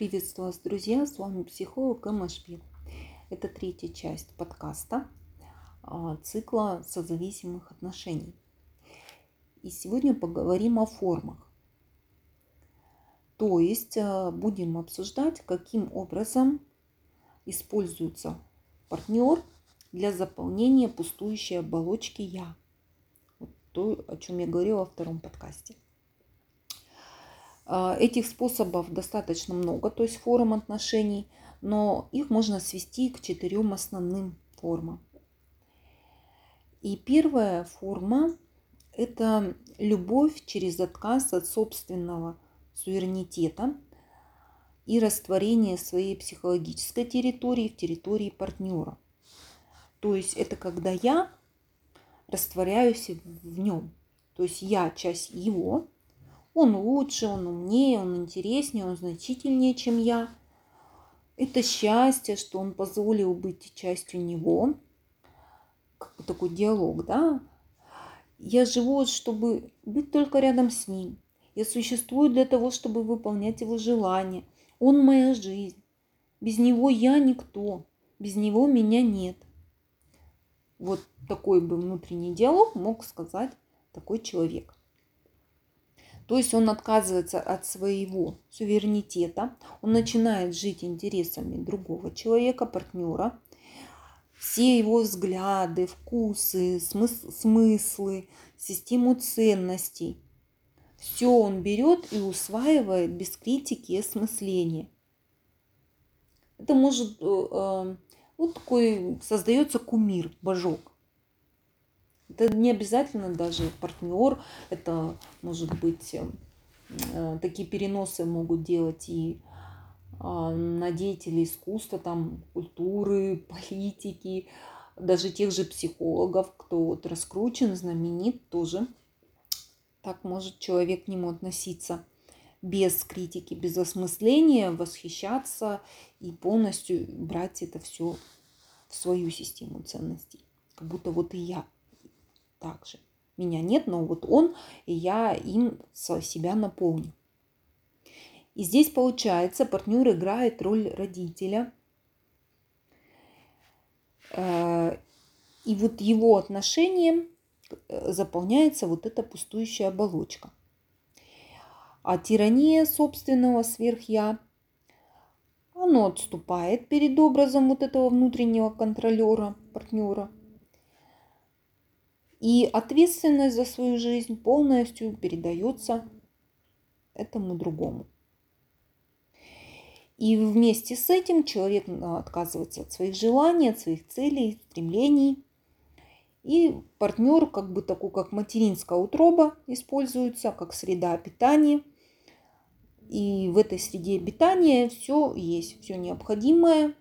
Приветствую вас, друзья! С вами психолог Эмашпи. Это третья часть подкаста а, цикла созависимых отношений. И сегодня поговорим о формах. То есть а, будем обсуждать, каким образом используется партнер для заполнения пустующей оболочки «я». Вот то, о чем я говорила во втором подкасте. А, этих способов достаточно много, то есть форм отношений, но их можно свести к четырем основным формам. И первая форма – это любовь через отказ от собственного суверенитета и растворение своей психологической территории в территории партнера. То есть это когда я растворяюсь в нем. То есть я часть его, он лучше, он умнее, он интереснее, он значительнее, чем я. Это счастье, что он позволил быть частью него. Такой диалог, да? Я живу, чтобы быть только рядом с ним. Я существую для того, чтобы выполнять его желания. Он моя жизнь. Без него я никто. Без него меня нет. Вот такой бы внутренний диалог мог сказать такой человек. То есть он отказывается от своего суверенитета, он начинает жить интересами другого человека, партнера. Все его взгляды, вкусы, смыслы, систему ценностей, все он берет и усваивает без критики и осмысления. Это может, э, э, вот такой создается кумир, божок. Это не обязательно даже партнер, это может быть э, такие переносы могут делать и а, на деятелей искусства, там, культуры, политики, даже тех же психологов, кто вот раскручен, знаменит, тоже так может человек к нему относиться без критики, без осмысления, восхищаться и полностью брать это все в свою систему ценностей. Как будто вот и я также. Меня нет, но вот он, и я им себя наполню. И здесь получается, партнер играет роль родителя. Э, и вот его отношением э, заполняется вот эта пустующая оболочка. А тирания собственного сверхя, оно отступает перед образом вот этого внутреннего контролера, партнера – и ответственность за свою жизнь полностью передается этому другому. И вместе с этим человек отказывается от своих желаний, от своих целей, стремлений. И партнер, как бы такой, как материнская утроба, используется как среда питания. И в этой среде питания все есть, все необходимое,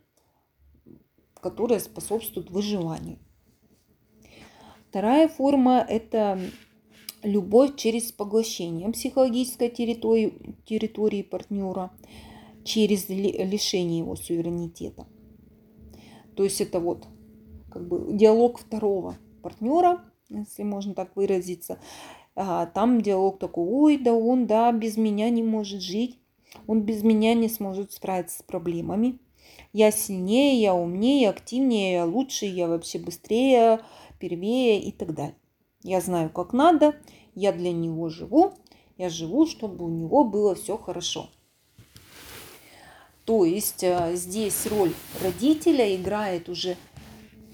которое способствует выживанию. Вторая форма – это любовь через поглощение психологической территории, территории партнера, через лишение его суверенитета. То есть это вот как бы диалог второго партнера, если можно так выразиться. А, там диалог такой, ой, да он, да, без меня не может жить, он без меня не сможет справиться с проблемами. Я сильнее, я умнее, активнее, я лучше, я вообще быстрее, первее и так далее. Я знаю, как надо, я для него живу, я живу, чтобы у него было все хорошо. То есть э, здесь роль родителя играет уже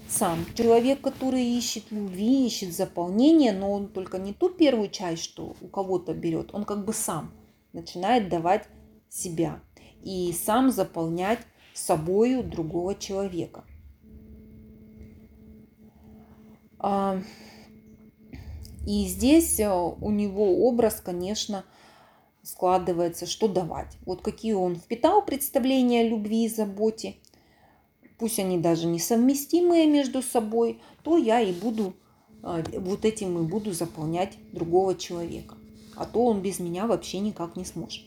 сам человек, который ищет любви, ищет заполнения, но он только не ту первую часть, что у кого-то берет, он как бы сам начинает давать себя и сам заполнять собою другого человека – а, и здесь э, у него образ, конечно, складывается, что давать. Вот какие он впитал представления о любви и заботе, пусть они даже несовместимые между собой, то я и буду э, вот этим и буду заполнять другого человека. А то он без меня вообще никак не сможет.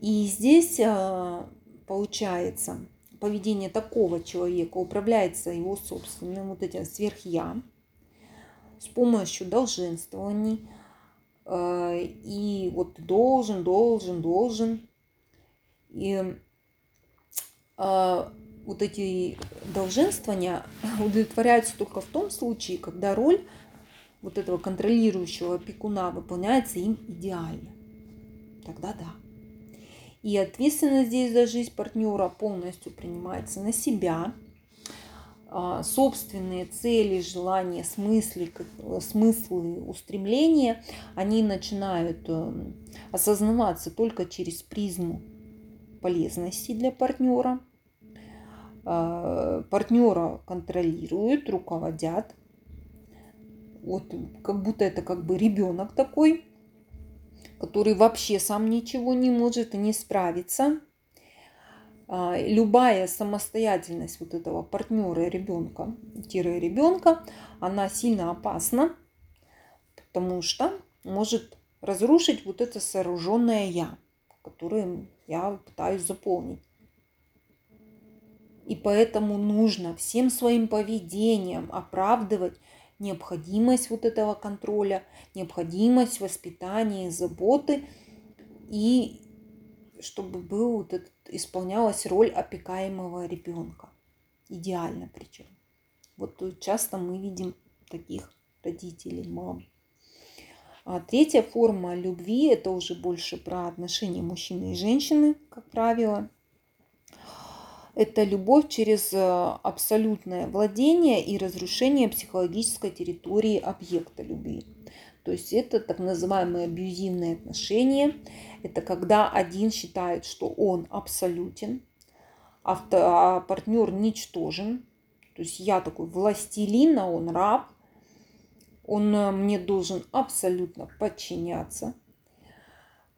И здесь э, получается, поведение такого человека управляется его собственным вот этим сверхя с помощью долженствований. Э, и вот должен, должен, должен. И э, вот эти долженствования удовлетворяются только в том случае, когда роль вот этого контролирующего опекуна выполняется им идеально. Тогда да. И ответственность здесь за жизнь партнера полностью принимается на себя. А, собственные цели, желания, смыслы, смыслы, устремления, они начинают эм, осознаваться только через призму полезности для партнера. Партнера контролируют, руководят. Вот как будто это как бы ребенок такой, который вообще сам ничего не может и не справится. А, любая самостоятельность вот этого партнера ребенка, тире ребенка, она сильно опасна, потому что может разрушить вот это сооруженное я, которое я пытаюсь заполнить. И поэтому нужно всем своим поведением оправдывать необходимость вот этого контроля, необходимость воспитания, заботы, и чтобы был вот этот, исполнялась роль опекаемого ребенка. Идеально причем. Вот часто мы видим таких родителей, мам. А третья форма любви – это уже больше про отношения мужчины и женщины, как правило – это любовь через э, абсолютное владение и разрушение психологической территории объекта любви. То есть это так называемые абьюзивные отношения. Это когда один считает, что он абсолютен, а партнер ничтожен. То есть я такой властелин, а он раб. Он э, мне должен абсолютно подчиняться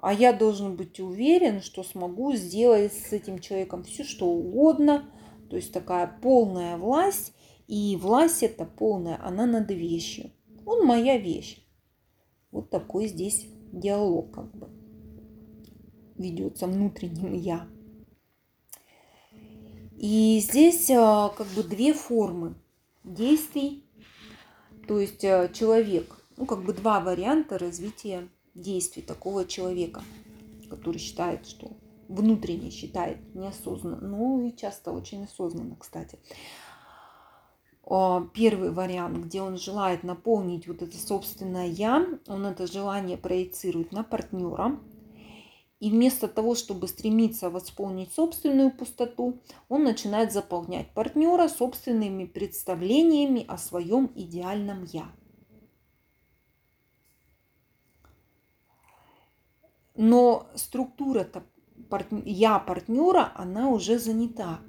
а я должен быть уверен, что смогу сделать с этим человеком все, что угодно. То есть такая полная власть, и власть эта полная, она над вещью. Он моя вещь. Вот такой здесь диалог как бы ведется внутренним я. И здесь а, как бы две формы действий. То есть а, человек, ну как бы два варианта развития действий такого человека, который считает, что внутренне считает неосознанно, ну и часто очень осознанно, кстати. Первый вариант, где он желает наполнить вот это собственное «я», он это желание проецирует на партнера, и вместо того, чтобы стремиться восполнить собственную пустоту, он начинает заполнять партнера собственными представлениями о своем идеальном «я». Но структура я партнера, она уже занята.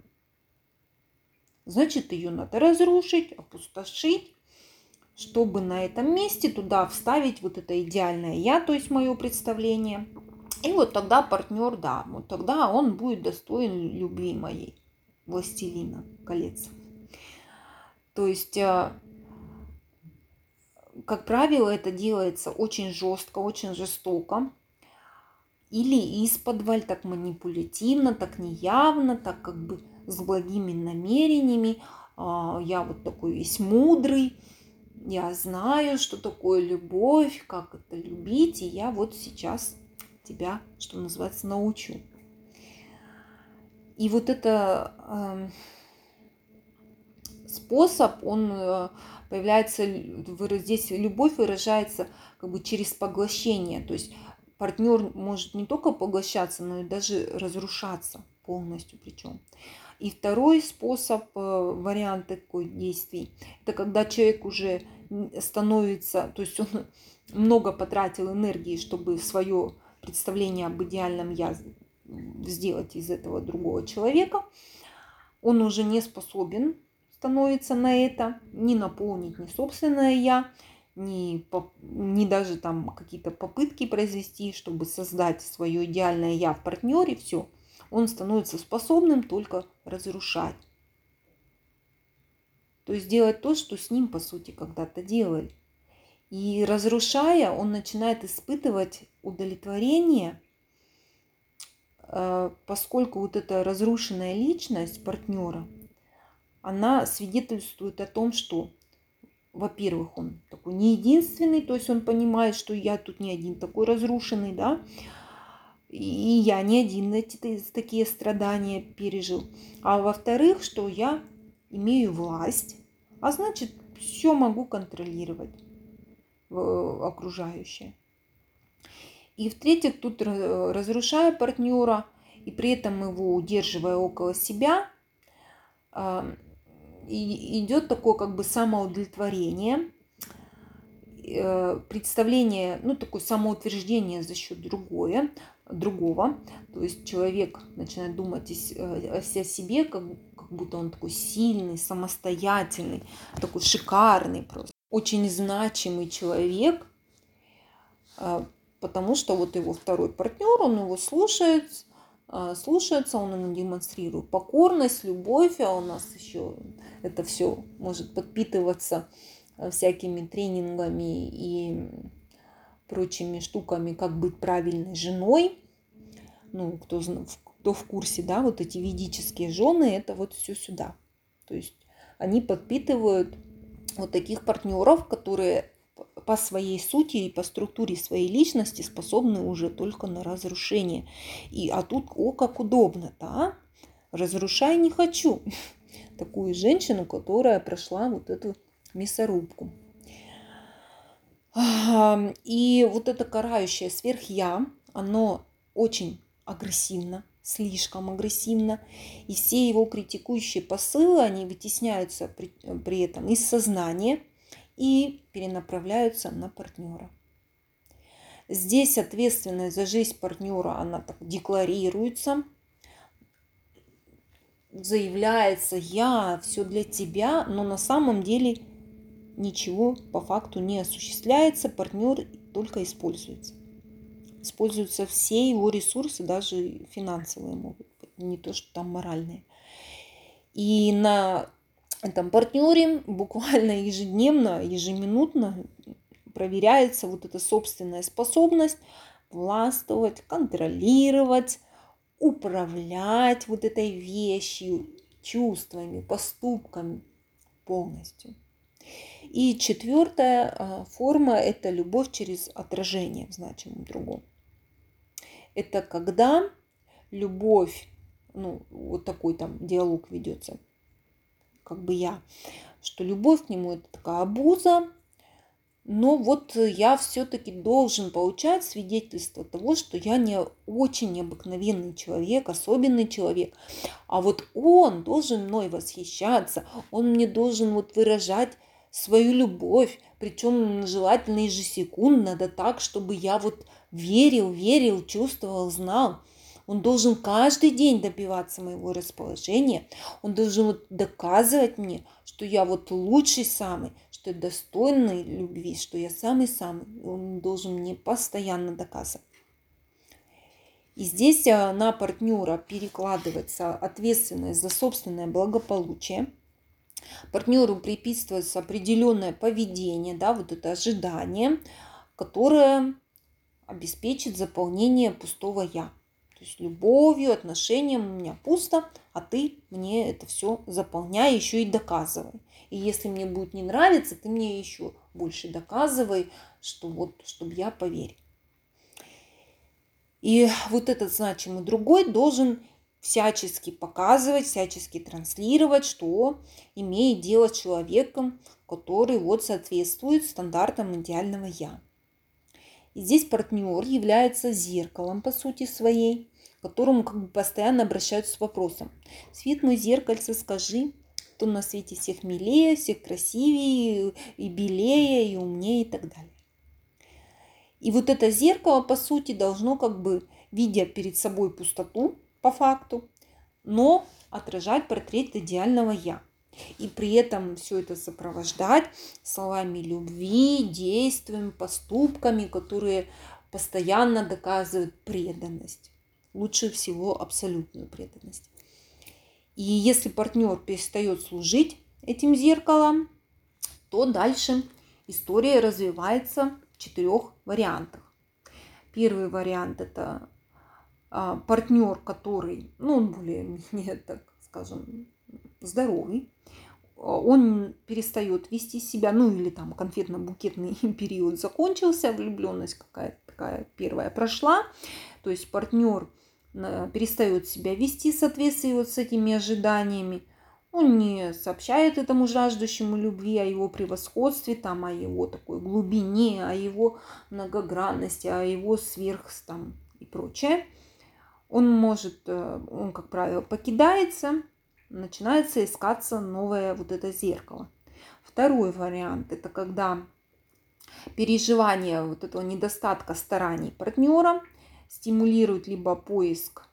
Значит, ее надо разрушить, опустошить, чтобы на этом месте туда вставить вот это идеальное я, то есть мое представление. И вот тогда партнер, да, вот тогда он будет достоин любви моей, властелина колец. То есть, э, как правило, это делается очень жестко, очень жестоко или из-под так манипулятивно, так неявно, так как бы с благими намерениями. А, я вот такой весь мудрый, я знаю, что такое любовь, как это любить, и я вот сейчас тебя, что называется, научу. И вот это э, способ, он э, появляется, здесь любовь выражается как бы через поглощение, то есть партнер может не только поглощаться, но и даже разрушаться полностью причем. И второй способ, э, вариант такой действий, это когда человек уже становится, то есть он много потратил энергии, чтобы свое представление об идеальном я сделать из этого другого человека, он уже не способен становится на это, не наполнить ни собственное я, ни, ни даже там какие-то попытки произвести, чтобы создать свое идеальное я в партнере, все, он становится способным только разрушать. То есть делать то, что с ним, по сути, когда-то делали. И разрушая, он начинает испытывать удовлетворение, э, поскольку вот эта разрушенная личность партнера, она свидетельствует о том, что во-первых, он такой не единственный, то есть он понимает, что я тут не один такой разрушенный, да, и я не один эти такие страдания пережил. А во-вторых, что я имею власть, а значит, все могу контролировать окружающее. И в-третьих, тут разрушая партнера и при этом его удерживая около себя, а, идет такое как бы самоудовлетворение, э, представление, ну такое самоутверждение за счет другое, другого. То есть человек начинает думать о себе, как, как будто он такой сильный, самостоятельный, такой шикарный просто. Очень значимый человек, а, потому что вот его второй партнер, он его слушает, слушается, он ему демонстрирует покорность, любовь, а у нас еще это все может подпитываться а, всякими тренингами и прочими штуками, как быть правильной женой. Ну, кто, кто в курсе, да, вот эти ведические жены, это вот все сюда. То есть они подпитывают вот таких партнеров, которые по своей сути и по структуре своей личности способны уже только на разрушение. И, а тут, о, как удобно, да? Разрушай не хочу. Такую женщину, которая прошла вот эту мясорубку. И вот это карающее сверхя, оно очень агрессивно, слишком агрессивно. И все его критикующие посылы, они вытесняются при, при этом из сознания и перенаправляются на партнера. Здесь ответственность за жизнь партнера, она так декларируется, заявляется, я все для тебя, но на самом деле ничего по факту не осуществляется, партнер только используется. Используются все его ресурсы, даже финансовые могут быть, не то, что там моральные. И на этом партнере буквально ежедневно, ежеминутно проверяется вот эта собственная способность властвовать, контролировать, управлять вот этой вещью, чувствами, поступками полностью. И четвертая а, форма – это любовь через отражение в значимом другом. Это когда любовь, ну, вот такой там диалог ведется, как бы я, что любовь к нему – это такая обуза, но вот я все-таки должен получать свидетельство того, что я не очень необыкновенный человек, особенный человек. А вот он должен мной восхищаться, он мне должен вот выражать свою любовь, причем желательно ежесекундно, да так, чтобы я вот верил, верил, чувствовал, знал. Он должен каждый день добиваться моего расположения. Он должен вот доказывать мне, что я вот лучший самый, что я достойный любви, что я самый-самый. Он должен мне постоянно доказывать. И здесь а, на партнера перекладывается ответственность за собственное благополучие – Партнеру приписывается определенное поведение, да, вот это ожидание, которое обеспечит заполнение пустого я. То есть любовью, отношением у меня пусто, а ты мне это все заполняй, еще и доказывай. И если мне будет не нравиться, ты мне еще больше доказывай, что вот, чтобы я поверил. И вот этот значимый другой должен всячески показывать, всячески транслировать, что имеет дело с человеком, который вот соответствует стандартам идеального «я». Здесь партнер является зеркалом, по сути своей, к которому как бы постоянно обращаются с вопросом. «Свет мой зеркальце, скажи, кто на свете всех милее, всех красивее, и белее, и умнее, и так далее». И вот это зеркало, по сути, должно как бы, видя перед собой пустоту, по факту, но отражать портрет идеального «я». И при этом все это сопровождать словами любви, действиями, поступками, которые постоянно доказывают преданность. Лучше всего абсолютную преданность. И если партнер перестает служить этим зеркалом, то дальше история развивается в четырех вариантах. Первый вариант это а, партнер, который, ну, он более-менее, так скажем, здоровый, он перестает вести себя, ну или там конфетно-букетный период закончился, влюбленность какая-то такая первая прошла, то есть партнер э, перестает себя вести в соответствии вот с этими ожиданиями, он не сообщает этому жаждущему любви о его превосходстве, там, о его такой глубине, о его многогранности, о его сверх там, и прочее. Он может, э, он, как правило, покидается, начинается искаться новое вот это зеркало. Второй вариант – это когда переживание вот этого недостатка стараний партнера стимулирует либо поиск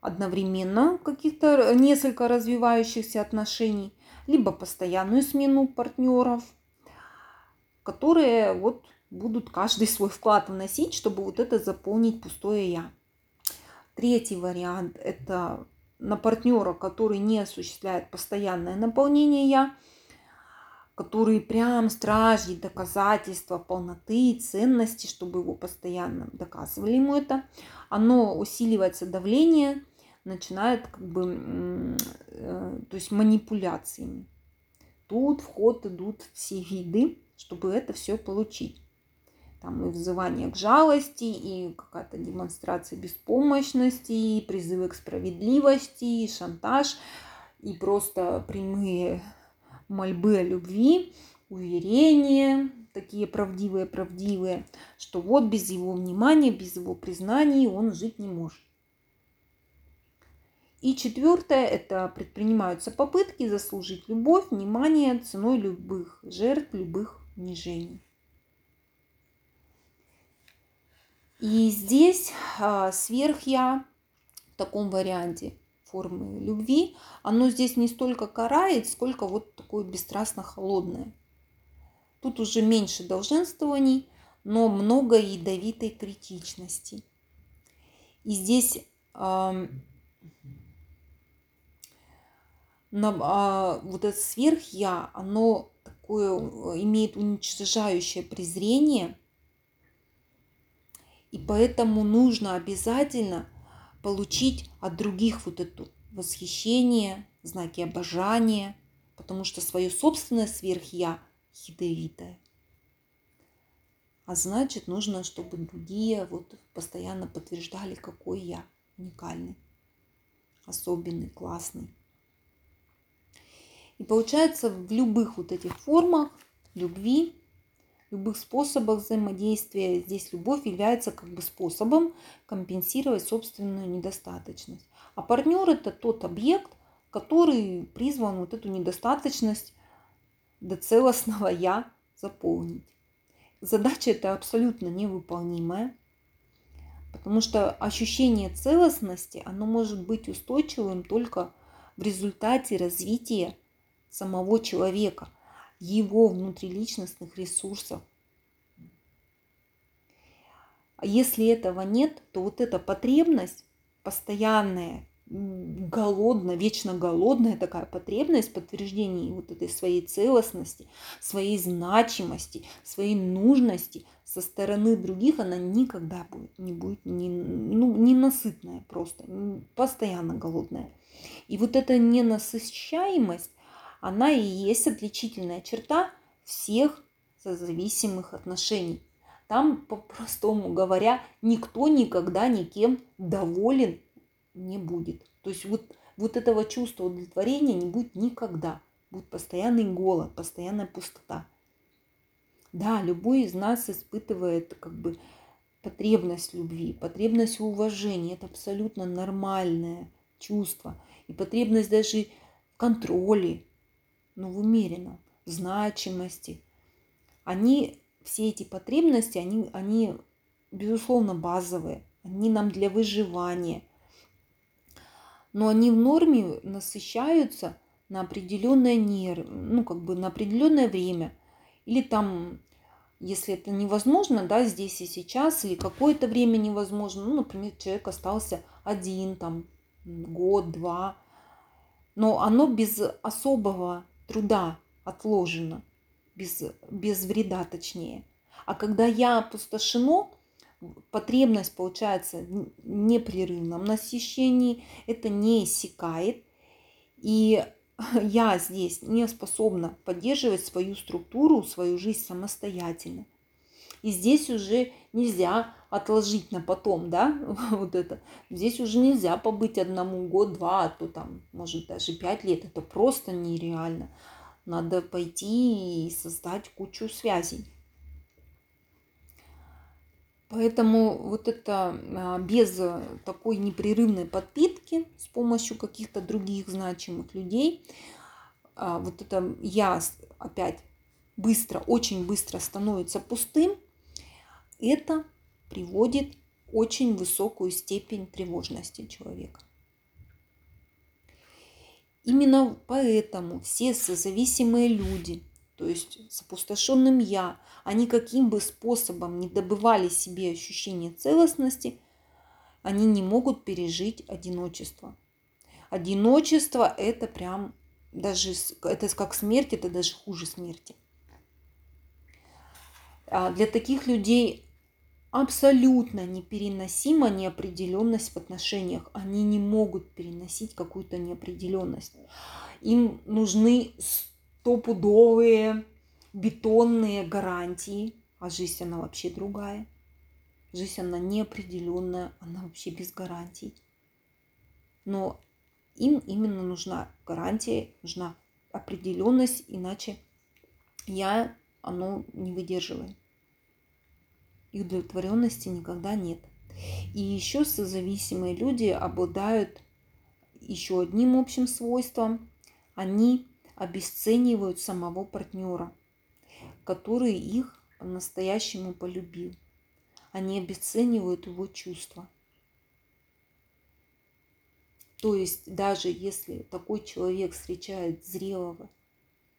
одновременно каких-то несколько развивающихся отношений, либо постоянную смену партнеров, которые вот будут каждый свой вклад вносить, чтобы вот это заполнить пустое я. Третий вариант – это на партнера, который не осуществляет постоянное наполнение я, который прям страждет доказательства полноты и ценности, чтобы его постоянно доказывали ему это, оно усиливается давление, начинает как бы, э, то есть манипуляциями. Тут в ход идут все виды, чтобы это все получить там и взывание к жалости, и какая-то демонстрация беспомощности, и призывы к справедливости, и шантаж, и просто прямые мольбы о любви, уверения, такие правдивые-правдивые, что вот без его внимания, без его признаний он жить не может. И четвертое – это предпринимаются попытки заслужить любовь, внимание ценой любых жертв, любых унижений. И здесь а, сверх-я в таком варианте формы любви, оно здесь не столько карает, сколько вот такое бесстрастно холодное. Тут уже меньше долженствований, но много ядовитой критичности. И здесь э, на, а, вот это сверх-я, оно такое имеет уничтожающее презрение – и поэтому нужно обязательно получить от других вот это восхищение, знаки обожания, потому что свое собственное сверх-я ядовитое. А значит, нужно, чтобы другие вот постоянно подтверждали, какой я уникальный, особенный, классный. И получается, в любых вот этих формах любви любых способах взаимодействия. Здесь любовь является как бы способом компенсировать собственную недостаточность. А партнер это тот объект, который призван вот эту недостаточность до целостного я заполнить. Задача это абсолютно невыполнимая, потому что ощущение целостности, оно может быть устойчивым только в результате развития самого человека его внутриличностных ресурсов. А если этого нет, то вот эта потребность постоянная, голодная, вечно голодная такая потребность подтверждения вот этой своей целостности, своей значимости, своей нужности со стороны других, она никогда будет, не будет не, ну, ненасытная просто, постоянно голодная. И вот эта ненасыщаемость, она и есть отличительная черта всех созависимых отношений. Там, по-простому говоря, никто никогда никем доволен не будет. То есть вот, вот этого чувства удовлетворения не будет никогда. Будет постоянный голод, постоянная пустота. Да, любой из нас испытывает как бы потребность любви, потребность уважения. Это абсолютно нормальное чувство. И потребность даже в контроле, но в умеренном, значимости. Они, все эти потребности, они, они безусловно базовые, они нам для выживания. Но они в норме насыщаются на определенное нерв, ну как бы на определенное время. Или там, если это невозможно, да, здесь и сейчас, или какое-то время невозможно, ну, например, человек остался один, там, год, два, но оно без особого труда отложено, без, без вреда точнее. А когда я опустошено, потребность получается в непрерывном насыщении, это не иссякает. И я здесь не способна поддерживать свою структуру, свою жизнь самостоятельно. И здесь уже нельзя отложить на потом, да, вот это. Здесь уже нельзя побыть одному год, два, а то там, может, даже пять лет. Это просто нереально. Надо пойти и создать кучу связей. Поэтому вот это а, без такой непрерывной подпитки с помощью каких-то других значимых людей, а, вот это я опять быстро, очень быстро становится пустым, это приводит очень высокую степень тревожности человека. Именно поэтому все созависимые люди, то есть с опустошенным я, они каким бы способом не добывали себе ощущение целостности, они не могут пережить одиночество. Одиночество это прям даже, это как смерть, это даже хуже смерти. А для таких людей абсолютно непереносима неопределенность в отношениях. Они не могут переносить какую-то неопределенность. Им нужны стопудовые бетонные гарантии, а жизнь она вообще другая. Жизнь она неопределенная, она вообще без гарантий. Но им именно нужна гарантия, нужна определенность, иначе я оно не выдерживает и удовлетворенности никогда нет. И еще созависимые люди обладают еще одним общим свойством. Они обесценивают самого партнера, который их по-настоящему полюбил. Они обесценивают его чувства. То есть даже если такой человек встречает зрелого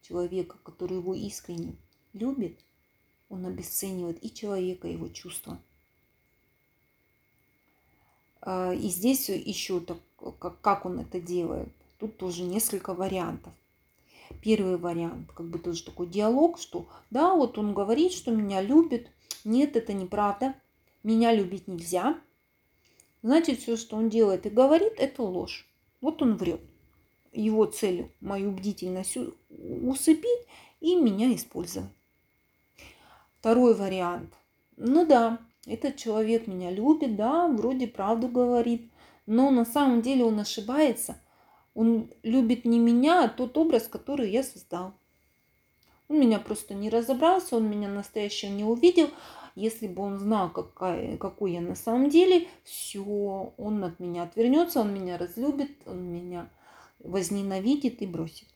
человека, который его искренне любит, он обесценивает и человека, и его чувства. А, и здесь еще так, как он это делает. Тут тоже несколько вариантов. Первый вариант, как бы тоже такой диалог, что да, вот он говорит, что меня любит. Нет, это неправда. Меня любить нельзя. Значит, все, что он делает и говорит, это ложь. Вот он врет. Его цель мою бдительность усыпить и меня использовать. Второй вариант. Ну да, этот человек меня любит, да, вроде правду говорит, но на самом деле он ошибается. Он любит не меня, а тот образ, который я создал. Он меня просто не разобрался, он меня настоящего не увидел. Если бы он знал, какая, какой я на самом деле, все, он от меня отвернется, он меня разлюбит, он меня возненавидит и бросит.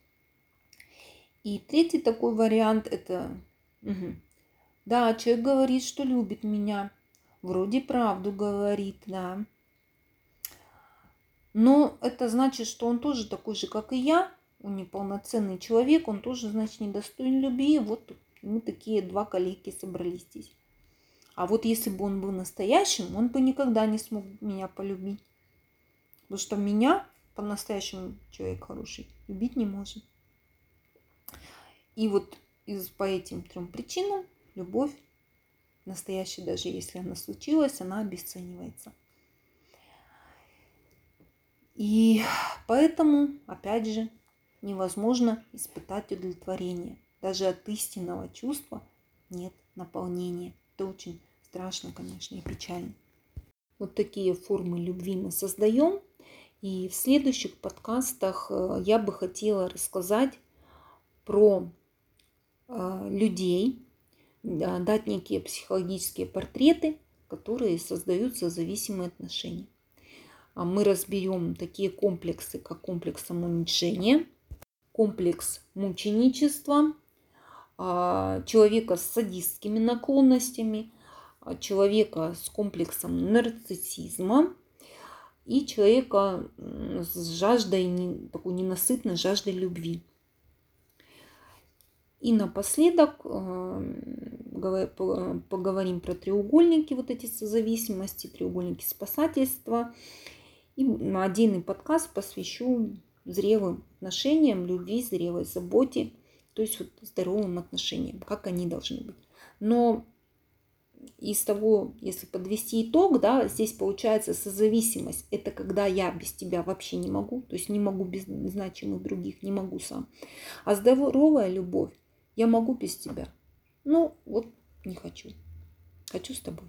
И третий такой вариант это угу, да, человек говорит, что любит меня. Вроде правду говорит, да. Но это значит, что он тоже такой же, как и я. Он неполноценный человек, он тоже, значит, недостоин любви. Вот мы такие два коллеги собрались здесь. А вот если бы он был настоящим, он бы никогда не смог меня полюбить. Потому что меня по-настоящему человек хороший любить не может. И вот из, по этим трем причинам любовь настоящая, даже если она случилась, она обесценивается. И поэтому, опять же, невозможно испытать удовлетворение. Даже от истинного чувства нет наполнения. Это очень страшно, конечно, и печально. Вот такие формы любви мы создаем. И в следующих подкастах э, я бы хотела рассказать про э, людей, дать некие психологические портреты, которые создаются зависимые отношения. А мы разберем такие комплексы, как комплекс самоуничижения, комплекс мученичества, а, человека с садистскими наклонностями, а, человека с комплексом нарциссизма и человека с жаждой, такой ненасытной жаждой любви. И напоследок э, поговорим про треугольники, вот эти созависимости, треугольники спасательства. И отдельный подкаст посвящу зрелым отношениям, любви, зрелой заботе, то есть вот здоровым отношениям, как они должны быть. Но из того, если подвести итог, да, здесь получается созависимость. Это когда я без тебя вообще не могу, то есть не могу без значимых других, не могу сам. А здоровая любовь я могу без тебя. Ну, вот не хочу. Хочу с тобой.